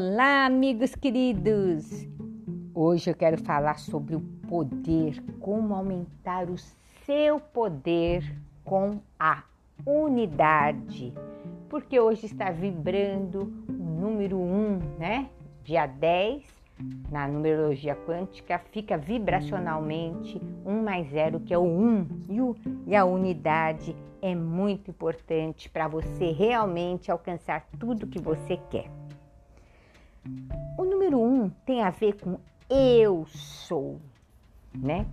Olá, amigos queridos! Hoje eu quero falar sobre o poder, como aumentar o seu poder com a unidade. Porque hoje está vibrando o número 1, um, né? Dia 10, na numerologia quântica, fica vibracionalmente 1 mais 0, que é o 1. E, o, e a unidade é muito importante para você realmente alcançar tudo que você quer. O número um tem a ver com eu sou, né?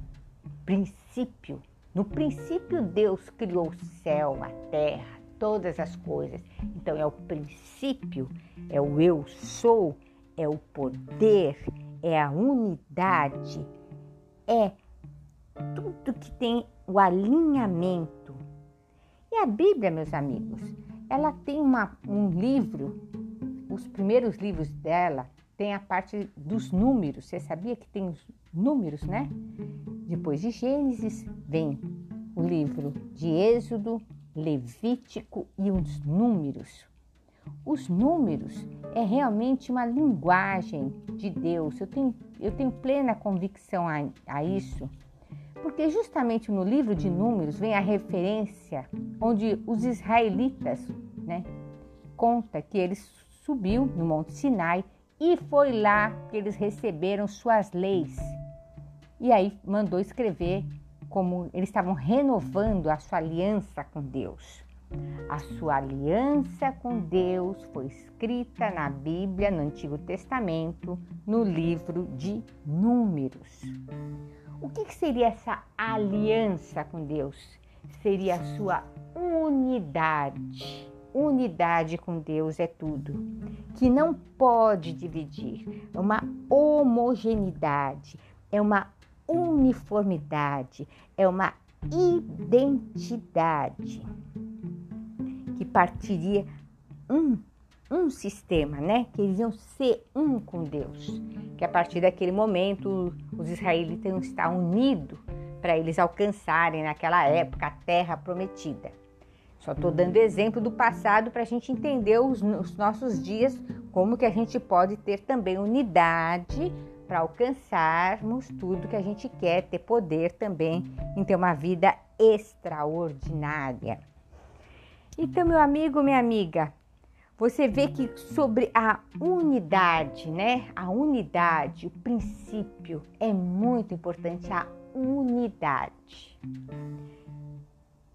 Princípio. No princípio, Deus criou o céu, a terra, todas as coisas. Então, é o princípio, é o eu sou, é o poder, é a unidade, é tudo que tem o alinhamento. E a Bíblia, meus amigos, ela tem uma, um livro os primeiros livros dela tem a parte dos números. Você sabia que tem os números, né? Depois de Gênesis vem o livro de Êxodo, Levítico e os números. Os números é realmente uma linguagem de Deus. Eu tenho, eu tenho plena convicção a, a isso, porque justamente no livro de números vem a referência onde os israelitas, né, conta que eles subiu no Monte Sinai e foi lá que eles receberam suas leis. E aí mandou escrever como eles estavam renovando a sua aliança com Deus. A sua aliança com Deus foi escrita na Bíblia, no Antigo Testamento, no livro de Números. O que seria essa aliança com Deus? Seria a sua unidade unidade com Deus é tudo, que não pode dividir, é uma homogeneidade, é uma uniformidade, é uma identidade que partiria um, um sistema, né? Que eles iam ser um com Deus. Que a partir daquele momento os israelitas iam estar unidos para eles alcançarem naquela época a terra prometida. Só estou dando exemplo do passado para a gente entender os, os, nossos dias, como que a gente pode ter também unidade para alcançarmos tudo que a gente quer, ter poder também em ter uma vida extraordinária. Então, meu amigo, minha amiga, você vê que sobre a unidade, né? A unidade, o princípio é muito importante a unidade.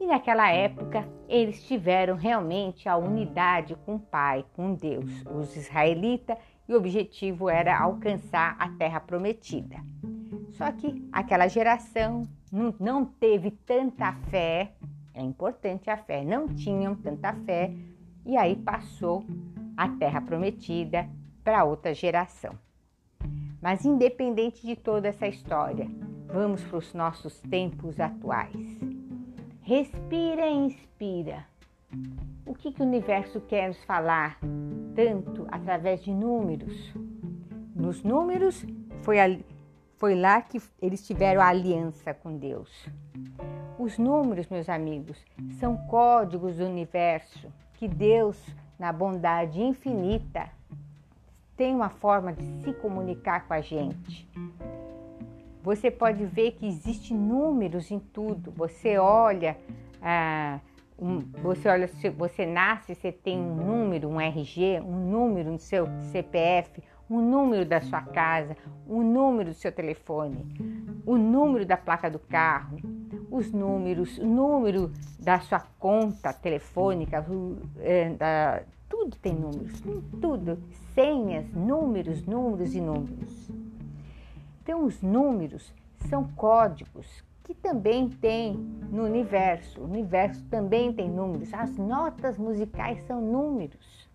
E naquela época eles tiveram realmente a unidade com o Pai, com Deus, os israelitas, e o objetivo era alcançar a terra prometida. Só que aquela geração não, não teve tanta fé, é importante a fé, não tinham tanta fé, e aí passou a terra prometida para outra geração. Mas independente de toda essa história, vamos para os nossos tempos atuais. Respira e inspira. O que, que o universo quer nos falar tanto através de números? Nos números foi, a, foi lá que eles tiveram a aliança com Deus. Os números, meus amigos, são códigos do universo que Deus, na bondade infinita, tem uma forma de se comunicar com a gente. Você pode ver que existe números em tudo. Você olha, ah, um, você olha, você nasce, você tem um número, um RG, um número no seu CPF, um número da sua casa, um número do seu telefone, o número da placa do carro, os números, o número da sua conta telefônica, é, da, tudo tem números, tudo, senhas, números, números e números. Então, os números são códigos que também tem no universo. O universo também tem números. As notas musicais são números.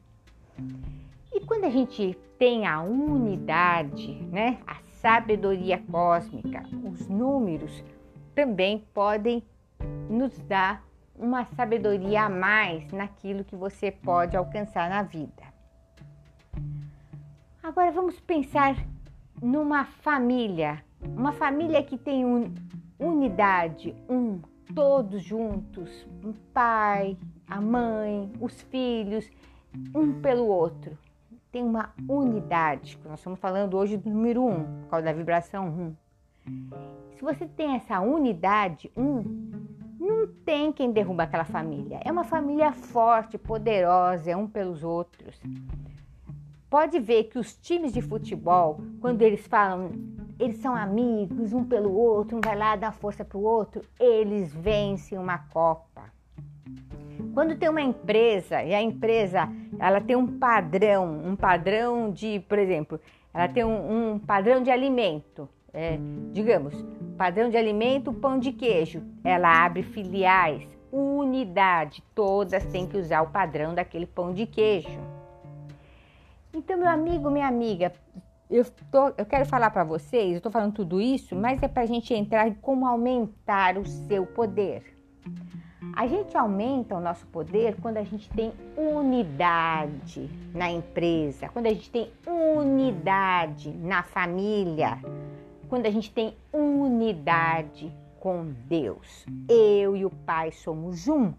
E quando a gente tem a unidade, né, a sabedoria cósmica, os números também podem nos dar uma sabedoria a mais naquilo que você pode alcançar na vida. Agora vamos pensar numa família, uma família que tem un, unidade, um, todos juntos, um pai, a mãe, os filhos, um pelo outro. tem uma unidade, nós estamos falando hoje do número um, por causa da vibração um. Se você tem essa unidade um, não tem quem derruba aquela família. É uma família forte, poderosa, é um pelos outros. Pode ver que os times de futebol, quando eles falam, eles são amigos um pelo outro, um vai lá dar força para o outro, eles vencem uma Copa. Quando tem uma empresa e a empresa ela tem um padrão, um padrão de, por exemplo, ela tem um, um padrão de alimento, é, digamos, padrão de alimento, pão de queijo. Ela abre filiais, unidade, todas têm que usar o padrão daquele pão de queijo. Então, meu amigo, minha amiga, eu, tô, eu quero falar para vocês, eu estou falando tudo isso, mas é para a gente entrar em como aumentar o seu poder. A gente aumenta o nosso poder quando a gente tem unidade na empresa, quando a gente tem unidade na família, quando a gente tem unidade com Deus. Eu e o Pai somos um.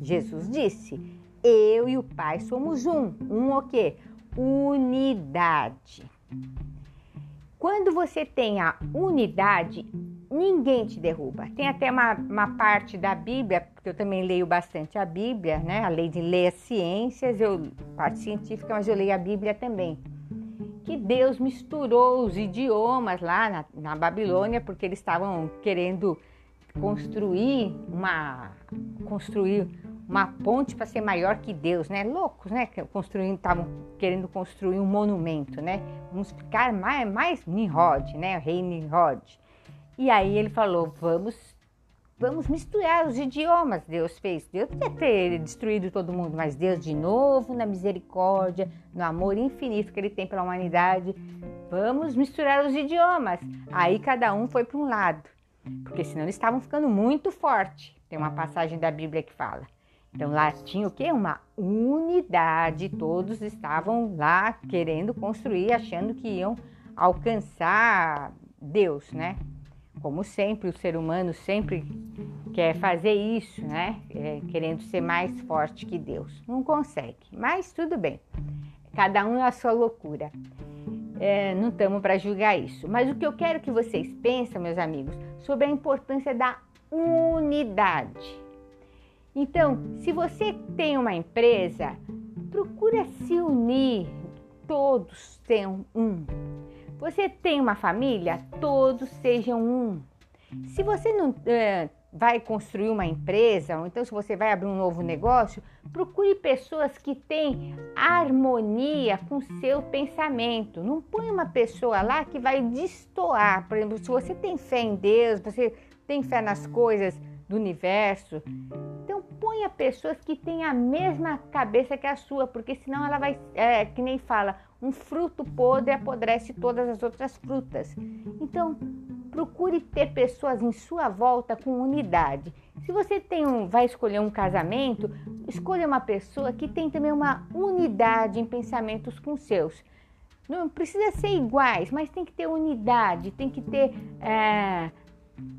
Jesus disse: Eu e o Pai somos um. Um o quê? Unidade. Quando você tem a unidade, ninguém te derruba. Tem até uma, uma parte da Bíblia, porque eu também leio bastante a Bíblia, né? Além de ler as ciências, eu parte científica, mas eu leio a Bíblia também. Que Deus misturou os idiomas lá na, na Babilônia, porque eles estavam querendo construir uma construir uma ponte para ser maior que Deus, né? Loucos, né? Construindo, estavam querendo construir um monumento, né? Vamos ficar mais, mais Nimrod, né? O rei Nimrod. E aí ele falou: vamos, vamos misturar os idiomas. Deus fez. Deus podia ter destruído todo mundo, mas Deus, de novo, na misericórdia, no amor infinito que Ele tem pela humanidade, vamos misturar os idiomas. Aí cada um foi para um lado, porque senão eles estavam ficando muito forte. Tem uma passagem da Bíblia que fala. Então lá tinha o quê? Uma unidade. Todos estavam lá querendo construir, achando que iam alcançar Deus, né? Como sempre, o ser humano sempre quer fazer isso, né? É, querendo ser mais forte que Deus. Não consegue, mas tudo bem. Cada um na sua loucura. É, não estamos para julgar isso. Mas o que eu quero que vocês pensem, meus amigos, sobre a importância da unidade. Então, se você tem uma empresa, procura se unir, todos tenham um. Você tem uma família? Todos sejam um. Se você não é, vai construir uma empresa, ou então se você vai abrir um novo negócio, procure pessoas que têm harmonia com seu pensamento. Não põe uma pessoa lá que vai destoar. Por exemplo, se você tem fé em Deus, você tem fé nas coisas do universo, ponha pessoas que têm a mesma cabeça que a sua, porque senão ela vai, é, que nem fala, um fruto podre apodrece todas as outras frutas. Então, procure ter pessoas em sua volta com unidade. Se você tem um, vai escolher um casamento, escolha uma pessoa que tem também uma unidade em pensamentos com seus. Não precisa ser iguais, mas tem que ter unidade, tem que ter, é,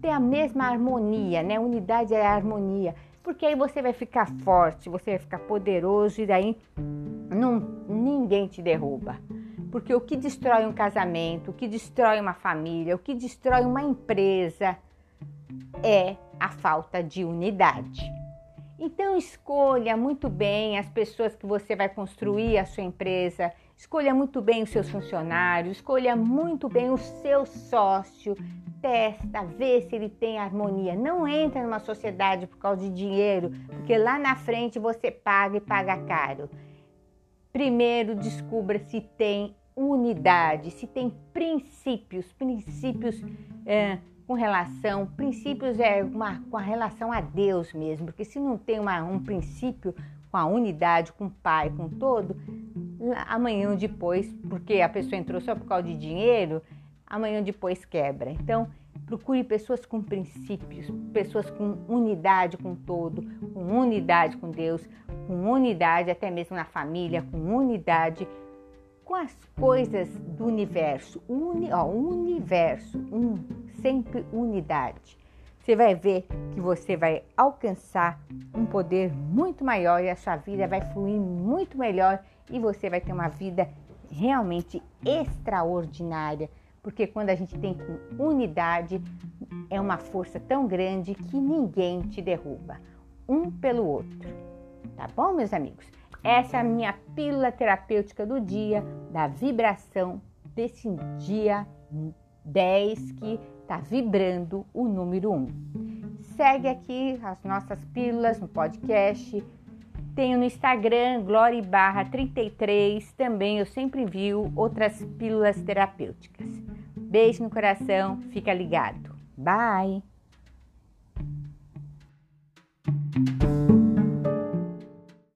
ter a mesma harmonia, né? Unidade é harmonia porque aí você vai ficar forte, você vai ficar poderoso e daí não, ninguém te derruba. Porque o que destrói um casamento, o que destrói uma família, o que destrói uma empresa é a falta de unidade. Então escolha muito bem as pessoas que você vai construir a sua empresa, escolha muito bem os seus funcionários, escolha muito bem o seu sócio, testa, vê se ele tem harmonia. Não entra numa sociedade por causa de dinheiro, porque lá na frente você paga e paga caro. Primeiro descubra se tem unidade, se tem princípios, princípios é, com relação, princípios é uma, com a relação a Deus mesmo, porque se não tem uma, um princípio com a unidade, com o Pai, com todo, amanhã ou depois, porque a pessoa entrou só por causa de dinheiro, amanhã depois quebra. Então, procure pessoas com princípios, pessoas com unidade com todo, com unidade com Deus, com unidade até mesmo na família, com unidade com as coisas do universo. Uni, ó, universo, um, sempre unidade. Você vai ver que você vai alcançar um poder muito maior e a sua vida vai fluir muito melhor e você vai ter uma vida realmente extraordinária, porque quando a gente tem unidade, é uma força tão grande que ninguém te derruba, um pelo outro. Tá bom, meus amigos? Essa é a minha pílula terapêutica do dia, da vibração desse dia 10 que está vibrando o número 1. Segue aqui as nossas pílulas no podcast. Tenho no Instagram, Glória Barra 33. Também eu sempre envio outras pílulas terapêuticas. Beijo no coração, fica ligado. Bye!